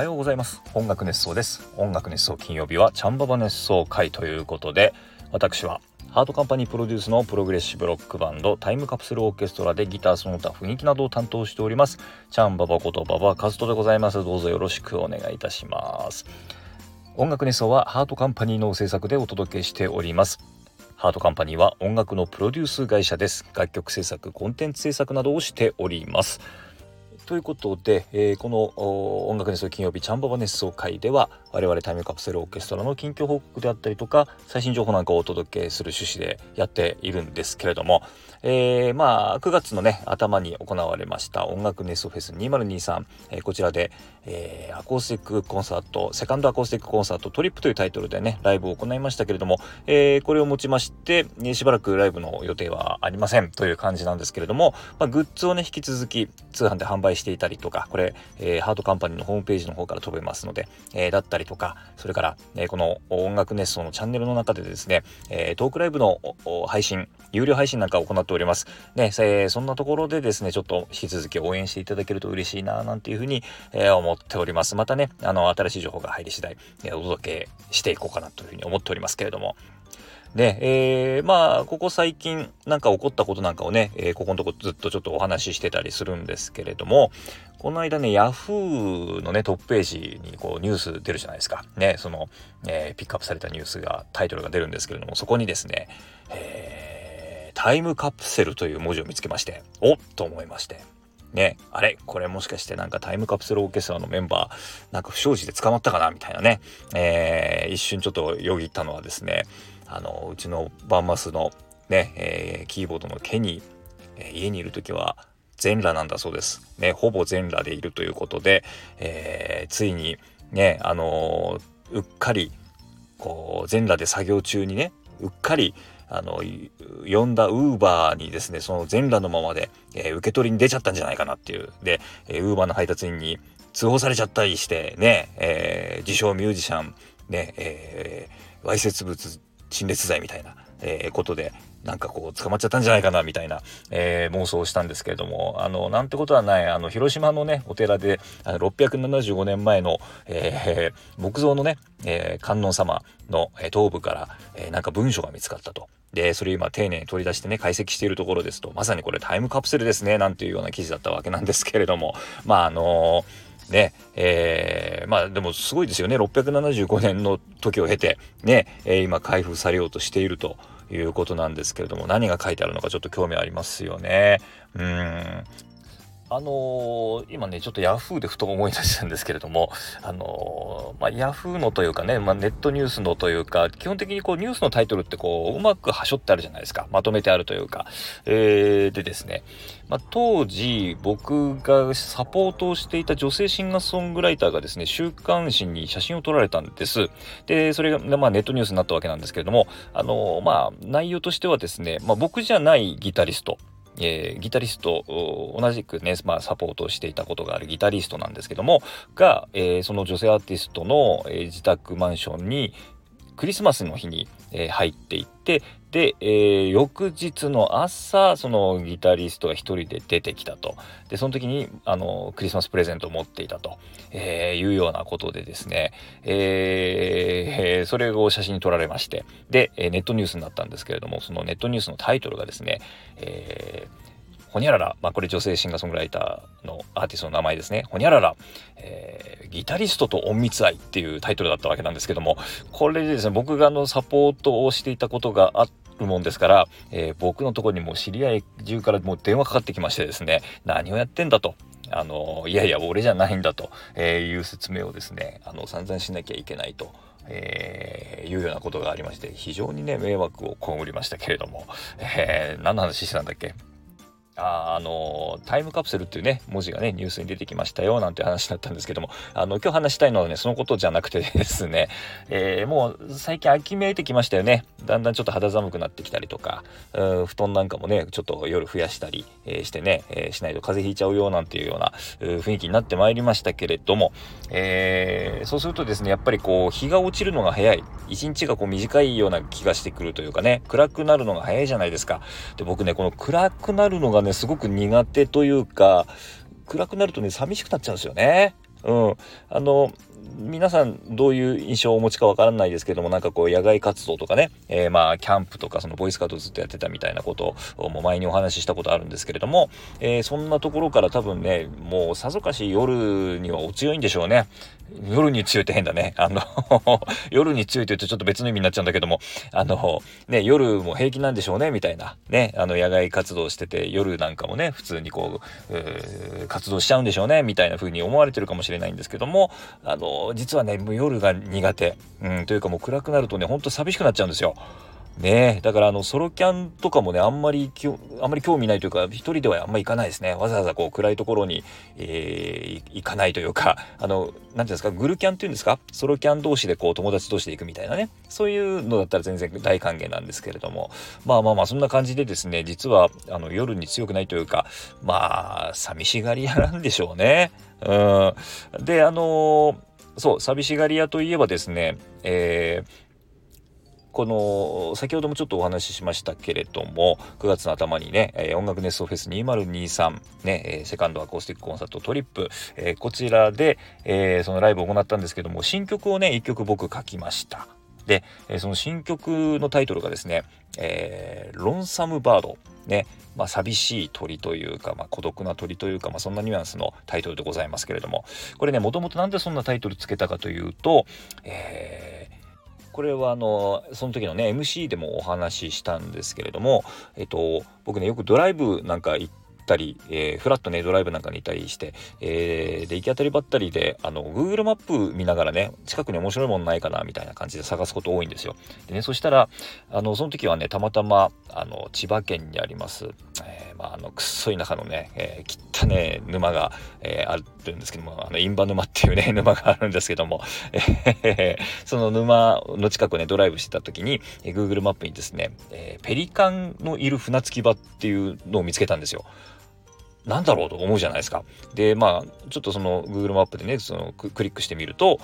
はようございます。音楽熱想です。音楽熱想金曜日はチャンババ熱想回ということで私はハートカンパニープロデュースのプログレッシブロックバンドタイムカプセルオーケストラでギターその他雰囲気などを担当しておりますチャンババことババカズトでございます。どうぞよろしくお願いいたします。音楽熱想はハートカンパニーの制作でお届けしております。ハートカンパニーは音楽のプロデュース会社です。楽曲制作コンテンツ制作などをしております。ということで、えー、この音楽熱想金曜日チャンババ熱想回では我々タイムカプセルオーケストラの近況報告であったりとか最新情報なんかをお届けする趣旨でやっているんですけれども、えー、まあ9月のね頭に行われました音楽熱想フェス2023、えー、こちらで、えー、アコースティックコンサートセカンドアコースティックコンサートトリップというタイトルでねライブを行いましたけれども、えー、これをもちまして、しばらくライブの予定はありませんという感じなんですけれども、まあ、グッズをね引き続き通販で販売していたりとかこれ、えー、ハートカンパニーのホームページの方から飛べますので、えー、だったりとかそれから、えー、この音楽熱奏のチャンネルの中でですね、えー、トークライブの配信有料配信なんかを行ってております。ね、えー、そんなところでですね、ちょっと引き続き応援していただけると嬉しいな、なんていうふうに、えー、思っております。またね、あの、新しい情報が入り次第、えー、お届けしていこうかなというふうに思っておりますけれども。で、えー、まあ、ここ最近なんか起こったことなんかをね、えー、ここのとこずっとちょっとお話ししてたりするんですけれども、この間ね、ヤフーのね、トップページにこうニュース出るじゃないですか。ね、その、えー、ピックアップされたニュースが、タイトルが出るんですけれども、そこにですね、えータイムカプセルという文字を見つけまして、おっと思いまして。ね、あれ？これもしかしてなんかタイムカプセルオーケストラのメンバー、なんか不祥事で捕まったかな？みたいなね、えー、一瞬ちょっとよぎったのはですね、あの、うちのバンマスのね、えー、キーボードのケニー、えー、家にいる時は全裸なんだそうです。ね、ほぼ全裸でいるということで、えー、ついにね、あのうっかり、こう、全裸で作業中にね、うっかり、あの、呼んだウーバーにですね、その全裸のままで、えー、受け取りに出ちゃったんじゃないかなっていう。で、えウーバーの配達員に通報されちゃったりしてね、えー、自称ミュージシャン、ね、えー、わいせつ物陳列罪みたいな、えー、ことで、なんかこう捕まっちゃったんじゃないかなみたいな、えー、妄想をしたんですけれども、あの、なんてことはない、あの、広島のね、お寺で、あの675年前の、えー、木造のね、え、観音様の、え頭部から、え、なんか文書が見つかったと。で、それ今丁寧に取り出してね、解析しているところですと、まさにこれタイムカプセルですね、なんていうような記事だったわけなんですけれども、まああのー、ね、えー、まあでもすごいですよね。675年の時を経て、ね、えー、今開封されようとしているということなんですけれども、何が書いてあるのかちょっと興味ありますよね。うん。あのー、今ね、ちょっとヤフーでふと思い出したんですけれども、あのー、まあ、ヤフーのというかね、まあ、ネットニュースのというか、基本的にこうニュースのタイトルってこう、うまくはしょってあるじゃないですか。まとめてあるというか。えー、でですね、まあ、当時僕がサポートをしていた女性シンガーソングライターがですね、週刊誌に写真を撮られたんです。で、それが、まあ、ネットニュースになったわけなんですけれども、あのー、まあ、内容としてはですね、まあ、僕じゃないギタリスト、えー、ギタリスト、同じくね、まあ、サポートしていたことがあるギタリストなんですけども、が、えー、その女性アーティストの、えー、自宅マンションに、クリスマスの日に、え、入っていって、で、えー、翌日の朝、そのギタリストが一人で出てきたと。で、その時に、あの、クリスマスプレゼントを持っていたと、えー、いうようなことでですね、えー、それを写真に撮られまして、で、ネットニュースになったんですけれども、そのネットニュースのタイトルがですね、えーほにゃらら、まあ、これ女性シンガーソングライターのアーティストの名前ですね。ほにゃらら、えー、ギタリストと隠密愛っていうタイトルだったわけなんですけども、これでですね、僕があのサポートをしていたことがあっるもんですから、えー、僕のとこにも知り合い中からもう電話かかってきましてですね、何をやってんだと。あの、いやいや、俺じゃないんだと、えいう説明をですね、あの、散々しなきゃいけないと。えー、いうようなことがありまして、非常にね、迷惑を被りましたけれども、えー、何の話してたんだっけ？ああのタイムカプセルっていうね、文字がね、ニュースに出てきましたよ、なんて話だったんですけども、あの、今日話したいのはね、そのことじゃなくて ですね、えー、もう最近秋めいてきましたよね。だんだんちょっと肌寒くなってきたりとか、うん布団なんかもね、ちょっと夜増やしたり、えー、してね、えー、しないと風邪ひいちゃうよ、なんていうような雰囲気になってまいりましたけれども、えー、そうするとですね、やっぱりこう、日が落ちるのが早い。一日がこう短いような気がしてくるというかね、暗くなるのが早いじゃないですか。で、僕ね、この暗くなるのがね、すごく苦手というか、暗くなるとね、寂しくなっちゃうんですよね。うん、あの皆さんどういう印象をお持ちかわからないですけどもなんかこう野外活動とかね、えー、まあキャンプとかそのボイスカートずっとやってたみたいなことをもう前にお話ししたことあるんですけれども、えー、そんなところから多分ねもうさぞかし夜にはお強いんでしょうね夜に強いって変だね。あの 夜に強いと言うとちょっと別の意味になっちゃうんだけどもあのね夜も平気なんでしょうねみたいな。ねあの野外活動してて夜なんかもね普通にこう活動しちゃうんでしょうねみたいな風に思われてるかもしれないんですけどもあの実はねもう夜が苦手、うん、というかもう暗くなるとねほんと寂しくなっちゃうんですよ。ね。えだからあのソロキャンとかもねあんまりあんまり興味ないというか一人ではあんまり行かないですね。わざわざこう暗いところに、えー、行かないというか あの何ていうんですかグルキャンっていうんですか？ソロキャン同士でこう友達同士で行くみたいなね。そういうのだったら全然大歓迎なんですけれども。まあまあまあそんな感じでですね実はあの夜に強くないというかまあ寂しがり屋なんでしょうね。うん。であのー、そう寂しがり屋といえばですねえーこの先ほどもちょっとお話ししましたけれども9月の頭にね、音楽熱奏フェス2023ね、セカンドアコースティックコンサートトリップ、こちらで、そのライブを行ったんですけども新曲をね1曲僕書きました。で、その新曲のタイトルがですね「えロンサムバード」ねまあ、寂しい鳥というか、まあ、孤独な鳥というか、まあ、そんなニュアンスのタイトルでございますけれども。これねもともと何でそんなタイトルつけたかというと、えーこれはあのその時のね MC でもお話ししたんですけれども、えっと、僕ねよくドライブなんか行ったり、えー、フラットねドライブなんかにいたりして、えー、で行き当たりばったりであの Google マップ見ながらね近くに面白いものないかなみたいな感じで探すこと多いんですよ。でねそしたらあのその時はねたまたまあの千葉県にあります、えー、まあ、あのくっそい中のね、えー、汚ね沼が、えー、あるんですけどもあの印旛沼っていうね 沼があるんですけども、え、その沼の近くねドライブしてた時に、えー、Google マップにですね、えー、ペリカンのいる船着き場っていうのを見つけたんですよ。なんだろうと思うじゃないですか。で、まあ、ちょっとその Google マップでね、そのクリックしてみると、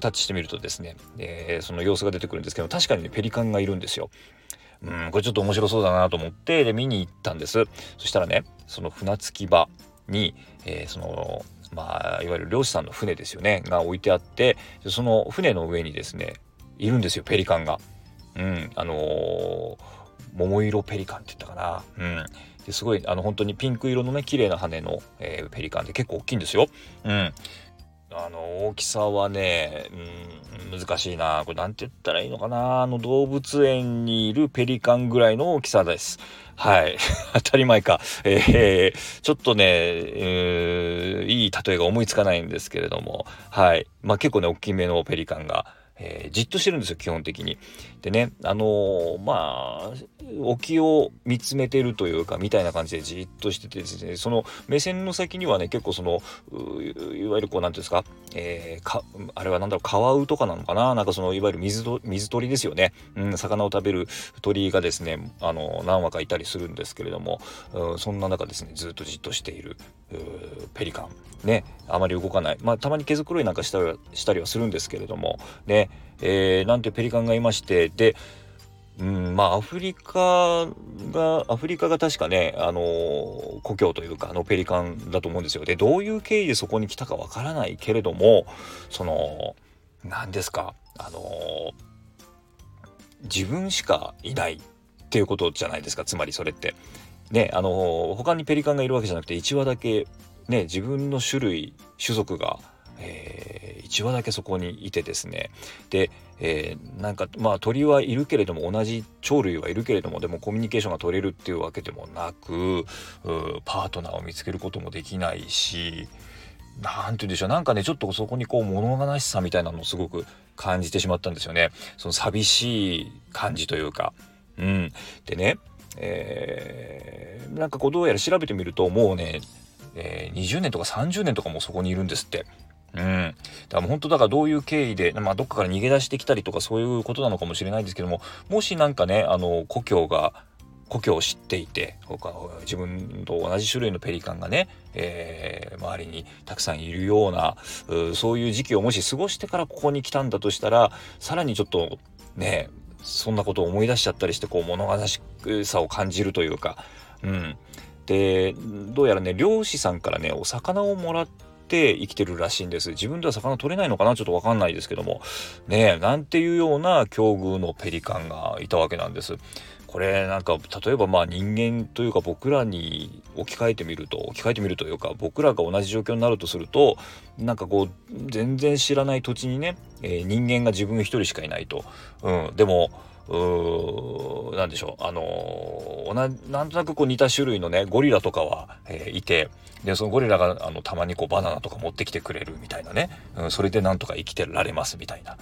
タッチしてみるとですね、えー、その様子が出てくるんですけど、確かにね、ペリカンがいるんですよ。うん、これちょっと面白そうだなと思って、で、見に行ったんです。そしたらね、その船着き場に、えー、その、まあ、いわゆる漁師さんの船ですよね、が置いてあって、その船の上にですね、いるんですよ、ペリカンが。うん、あのー、桃色ペリカンって言ったかな。うん。ですごいあの本当にピンク色のね綺麗な羽の、えー、ペリカンで結構大きいんですよ。うん。あの大きさはね、うん、難しいなこれ何て言ったらいいのかなあの動物園にいるペリカンぐらいの大きさです。はい。当たり前か。えー、ちょっとね、えー、いい例えが思いつかないんですけれども、はい。まあ結構ね、大きめのペリカンが、えー、じっとしてるんですよ基本的に。でねあのー、まあ沖を見つめてるというかみたいな感じでじっとしててですねその目線の先にはね結構そのいわゆるこう何ていうんですか,、えー、かあれは何だろうカワウとかなのかな？なんかそのいわゆる水水鳥ですよね、うん、魚を食べる鳥がですねあの何羽かいたりするんですけれども、うん、そんな中ですねずっとじっとしているペリカン。ねあまり動かない。まあたまに毛づくろいなんかしたしたりはするんですけれども。ねえー、なんてペリカンがいましてでうんまあアフリカがアフリカが確かねあのー、故郷というかあのペリカンだと思うんですよでどういう経緯でそこに来たかわからないけれどもその何ですかあのー、自分しかいないっていうことじゃないですかつまりそれって。ねあのー、他にペリカンがいるわけじゃなくて1羽だけね自分の種類種族がえー、1羽だけそこにいてですねで、えー、なんかまあ鳥はいるけれども同じ鳥類はいるけれどもでもコミュニケーションが取れるっていうわけでもなくパートナーを見つけることもできないし何て言うんでしょうなんかねちょっとそこにこう物悲しさみたいなのをすごく感じてしまったんですよねその寂しい感じというか。うん、でね、えー、なんかこうどうやら調べてみるともうね、えー、20年とか30年とかもそこにいるんですって。うん。だから本当だからどういう経緯で、まあどっかから逃げ出してきたりとかそういうことなのかもしれないんですけども、もしなんかね、あの、故郷が、故郷を知っていて、自分と同じ種類のペリカンがね、えー、周りにたくさんいるような、そういう時期をもし過ごしてからここに来たんだとしたら、さらにちょっとね、そんなことを思い出しちゃったりして、こう物悲しさを感じるというか、うん。で、どうやらね、漁師さんからね、お魚をもらって、て生きてるらしいんです自分では魚取れないのかなちょっとわかんないですけどもねえなんていうような境遇のペリカンがいたわけなんですこれなんか例えばまあ人間というか僕らに置き換えてみると置き換えてみるというか僕らが同じ状況になるとするとなんかこう全然知らない土地にね、えー、人間が自分一人しかいないと、うん、でもうなんでしょうあのー、なんとなくこう似た種類のねゴリラとかは、えー、いてでそのゴリラがあのたまにこうバナナとか持ってきてくれるみたいなね、うん、それでなんとか生きてられますみたいな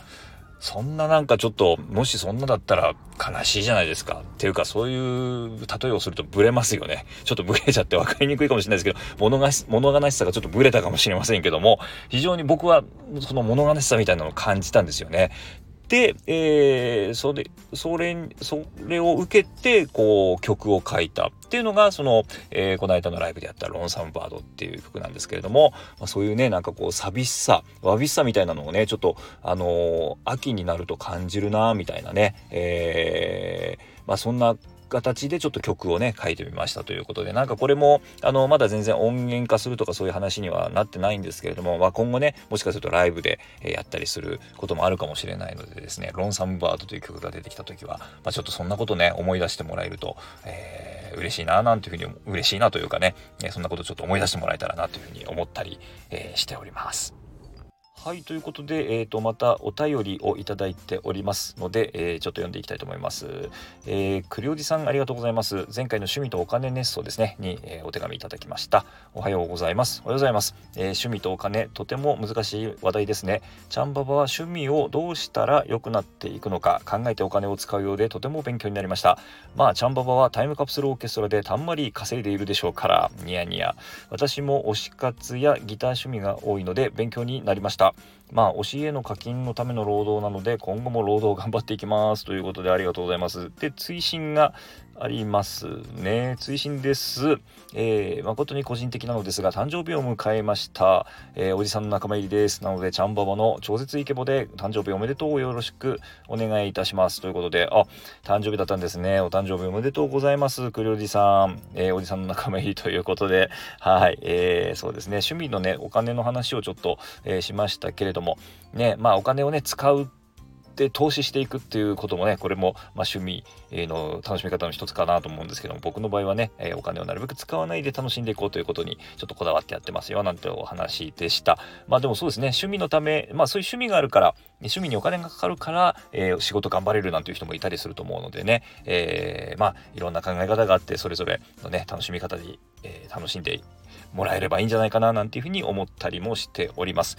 そんななんかちょっと、もしそんなだったら悲しいじゃないですか。っていうか、そういう例えをするとブレますよね。ちょっとブレちゃって分かりにくいかもしれないですけど、物が物悲しさがちょっとブレたかもしれませんけども、非常に僕はその物悲しさみたいなのを感じたんですよね。で、えー、それそれそれを受けてこう曲を書いたっていうのがその、えー、この間のライブでやった「ロンサムバード」っていう曲なんですけれども、まあ、そういうねなんかこう寂しさわびしさみたいなのをねちょっとあのー、秋になると感じるなみたいなね、えー、まあ、そんな形でちょっと曲をね書いてみましたということでなんかこれもあのまだ全然音源化するとかそういう話にはなってないんですけれども、まあ、今後ねもしかするとライブでえやったりすることもあるかもしれないのでですね「ロンサムバード」という曲が出てきた時は、まあ、ちょっとそんなことね思い出してもらえると、えー、嬉しいななんていうふうに嬉しいなというかねえそんなことちょっと思い出してもらえたらなというふうに思ったり、えー、しております。はい、ということで、えー、と、またお便りをいただいておりますので、えー、ちょっと読んでいきたいと思います。えー、栗おじさんありがとうございます。前回の趣味とお金熱奏ですね、に、えー、お手紙いただきました。おはようございます。おはようございます。えー、趣味とお金、とても難しい話題ですね。ちゃんばばは趣味をどうしたら良くなっていくのか考えてお金を使うようでとても勉強になりました。まあ、ちゃんばばはタイムカプセルオーケストラでたんまり稼いでいるでしょうから、ニヤニヤ。私も推し活やギター趣味が多いので勉強になりました。まあ、推しへの課金のための労働なので、今後も労働頑張っていきますということでありがとうございます。で、追伸がありますね。追伸です。えー、誠に個人的なのですが、誕生日を迎えました。えー、おじさんの仲間入りです。なので、ちゃんばばの超絶イケボで誕生日おめでとうよろしくお願いいたします。ということで、あ、誕生日だったんですね。お誕生日おめでとうございます。くりおじさん。えー、おじさんの仲間入り ということで、はい、えー、そうですね。趣味のね、お金の話をちょっと、えー、しましたけれども、ね、まあお金をね、使うって投資していくっていうこともねこれもま趣味の楽しみ方の一つかなと思うんですけども僕の場合はね、えお金をなるべく使わないで楽しんでいこうということにちょっとこだわってやってますよなんてお話でしたまあでもそうですね趣味のためまあそういう趣味があるから趣味にお金がかかるから、えー、仕事頑張れるなんていう人もいたりすると思うのでね、えー、まあいろんな考え方があってそれぞれのね楽しみ方に、えー、楽しんでもらえればいいんじゃないかななんていうふうに思ったりもしております。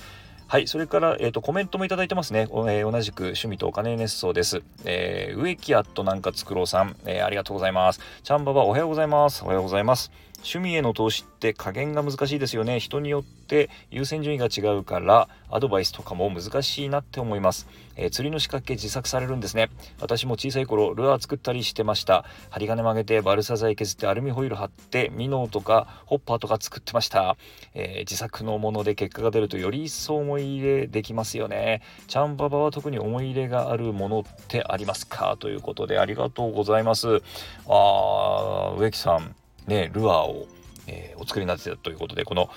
はい、それから、えーと、コメントもいただいてますね。えー、同じく趣味とお金熱奏です。えー、植木アットなんか作ろうさん、えー、ありがとうございます。ちゃんばばおはようございます。おはようございます。趣味への投資って加減が難しいですよね。人によって優先順位が違うからアドバイスとかも難しいなって思います。えー、釣りの仕掛け自作されるんですね。私も小さい頃ルアー作ったりしてました。針金曲げてバルサ材削ってアルミホイル貼ってミノーとかホッパーとか作ってました。えー、自作のもので結果が出るとより一層思い入れできますよね。チャンババは特に思い入れがあるものってありますか？ということでありがとうございます。あー、植木さん。ね、ルアーを、えー、お作りになってたということでこの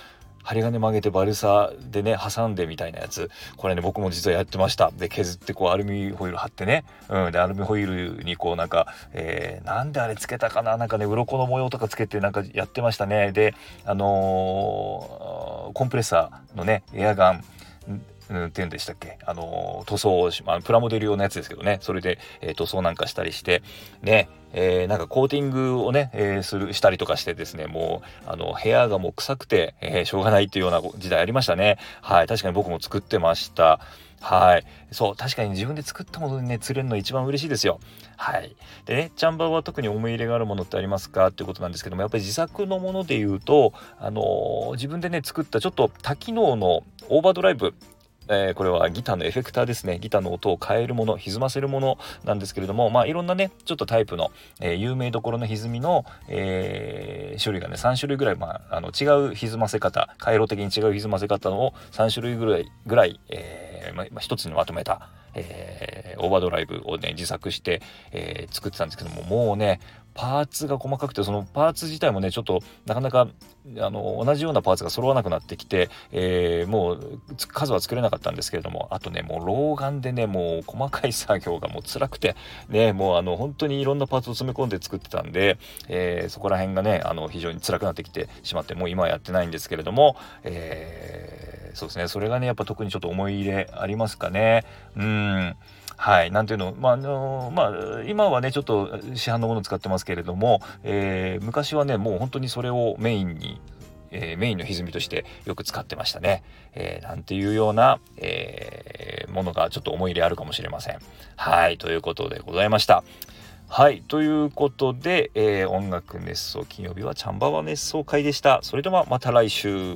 針金曲げてバルサでね挟んでみたいなやつこれね僕も実はやってました。で削ってこうアルミホイル貼ってね、うん、でアルミホイルにこうなんか、えー、なんであれつけたかななんかね鱗の模様とかつけてなんかやってましたね。であのー、コンプレッサーのねエアガンうん、っていうんでしたっけ？あの塗装をし、まあ、プラモデル用のやつですけどね。それで、えー、塗装なんかしたりして。ねえー、なんかコーティングをね、えー、するしたりとかしてですねもうあの部屋がもう臭くて、えー、しょうがないっていうような時代ありましたね。はい確かに僕も作ってました。はい。そう確かに自分で作ったものにね釣れるの一番嬉しいですよ。はい。でねチャンバーは特に思い入れがあるものってありますかっていうことなんですけどもやっぱり自作のもので言うとあの自分でね作ったちょっと多機能のオーバードライブえー、これはギターのエフェクターですね。ギターの音を変えるもの歪ませるものなんですけれどもまあいろんなねちょっとタイプの、えー、有名どころの歪みの、えー、種類がね3種類ぐらい、まあ、あの違う歪ませ方回路的に違う歪ませ方を3種類ぐらいぐらい、えーまあ、一つにまとめたえ、オーバードライブをね自作して、え、作ってたんですけどももうねパーツが細かくてそのパーツ自体もねちょっとなかなかあの同じようなパーツが揃わなくなってきて、えー、もう数は作れなかったんですけれどもあとねもう老眼でねもう細かい作業がもう辛くてねもうあの本当にいろんなパーツを詰め込んで作ってたんで、えー、そこら辺がねあの非常に辛くなってきてしまってもう今はやってないんですけれども、えー、そうですねそれがねやっぱ特にちょっと思い入れありますかね。うん。はい、なんていうの、まあ、あのまあ、今はね、ちょっと市販のものを使ってますけれども、えー、昔はね、もう本当にそれをメインに、えー、メインの歪みとしてよく使ってましたね。えー、なんていうような、えー、ものがちょっと思い入れあるかもしれません。はい、ということでございました。はい。ということで、えー、音楽熱奏金曜日はチャンバワ熱奏会でした。それではまた来週。